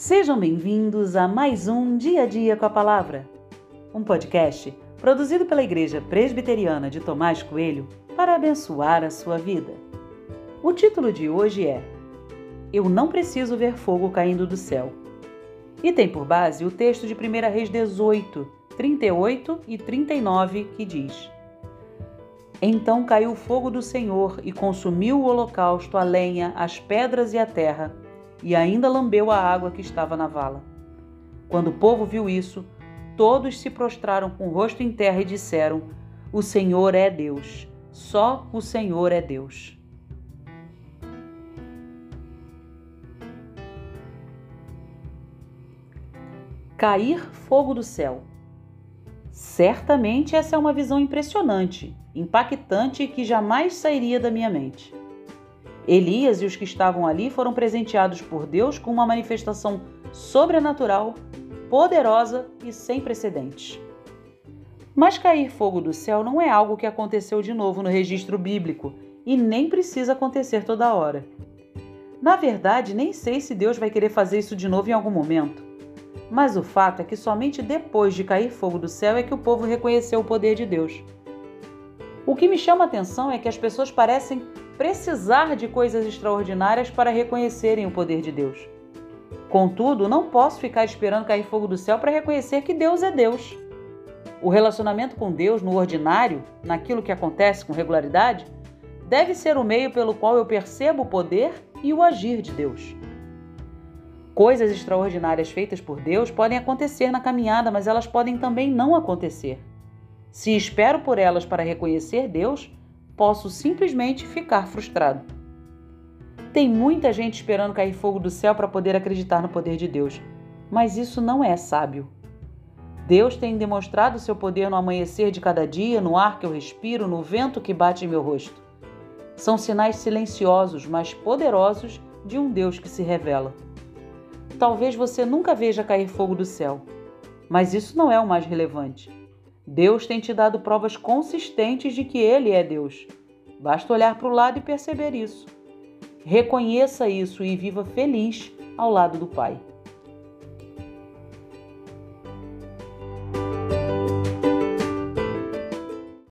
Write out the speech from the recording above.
Sejam bem-vindos a mais um Dia a Dia com a Palavra, um podcast produzido pela Igreja Presbiteriana de Tomás Coelho para abençoar a sua vida. O título de hoje é Eu não preciso ver fogo caindo do céu. E tem por base o texto de 1 Reis 18, 38 e 39, que diz: Então caiu o fogo do Senhor e consumiu o holocausto, a lenha, as pedras e a terra e ainda lambeu a água que estava na vala. Quando o povo viu isso, todos se prostraram com o rosto em terra e disseram: O Senhor é Deus, só o Senhor é Deus. Cair fogo do céu. Certamente essa é uma visão impressionante, impactante e que jamais sairia da minha mente. Elias e os que estavam ali foram presenteados por Deus com uma manifestação sobrenatural, poderosa e sem precedentes. Mas cair fogo do céu não é algo que aconteceu de novo no registro bíblico e nem precisa acontecer toda hora. Na verdade, nem sei se Deus vai querer fazer isso de novo em algum momento. Mas o fato é que somente depois de cair fogo do céu é que o povo reconheceu o poder de Deus. O que me chama a atenção é que as pessoas parecem precisar de coisas extraordinárias para reconhecerem o poder de Deus. Contudo, não posso ficar esperando cair fogo do céu para reconhecer que Deus é Deus. O relacionamento com Deus no ordinário, naquilo que acontece com regularidade, deve ser o meio pelo qual eu percebo o poder e o agir de Deus. Coisas extraordinárias feitas por Deus podem acontecer na caminhada, mas elas podem também não acontecer. Se espero por elas para reconhecer Deus, posso simplesmente ficar frustrado. Tem muita gente esperando cair fogo do céu para poder acreditar no poder de Deus, mas isso não é sábio. Deus tem demonstrado seu poder no amanhecer de cada dia, no ar que eu respiro, no vento que bate em meu rosto. São sinais silenciosos, mas poderosos de um Deus que se revela. Talvez você nunca veja cair fogo do céu, mas isso não é o mais relevante. Deus tem te dado provas consistentes de que Ele é Deus. Basta olhar para o lado e perceber isso. Reconheça isso e viva feliz ao lado do Pai.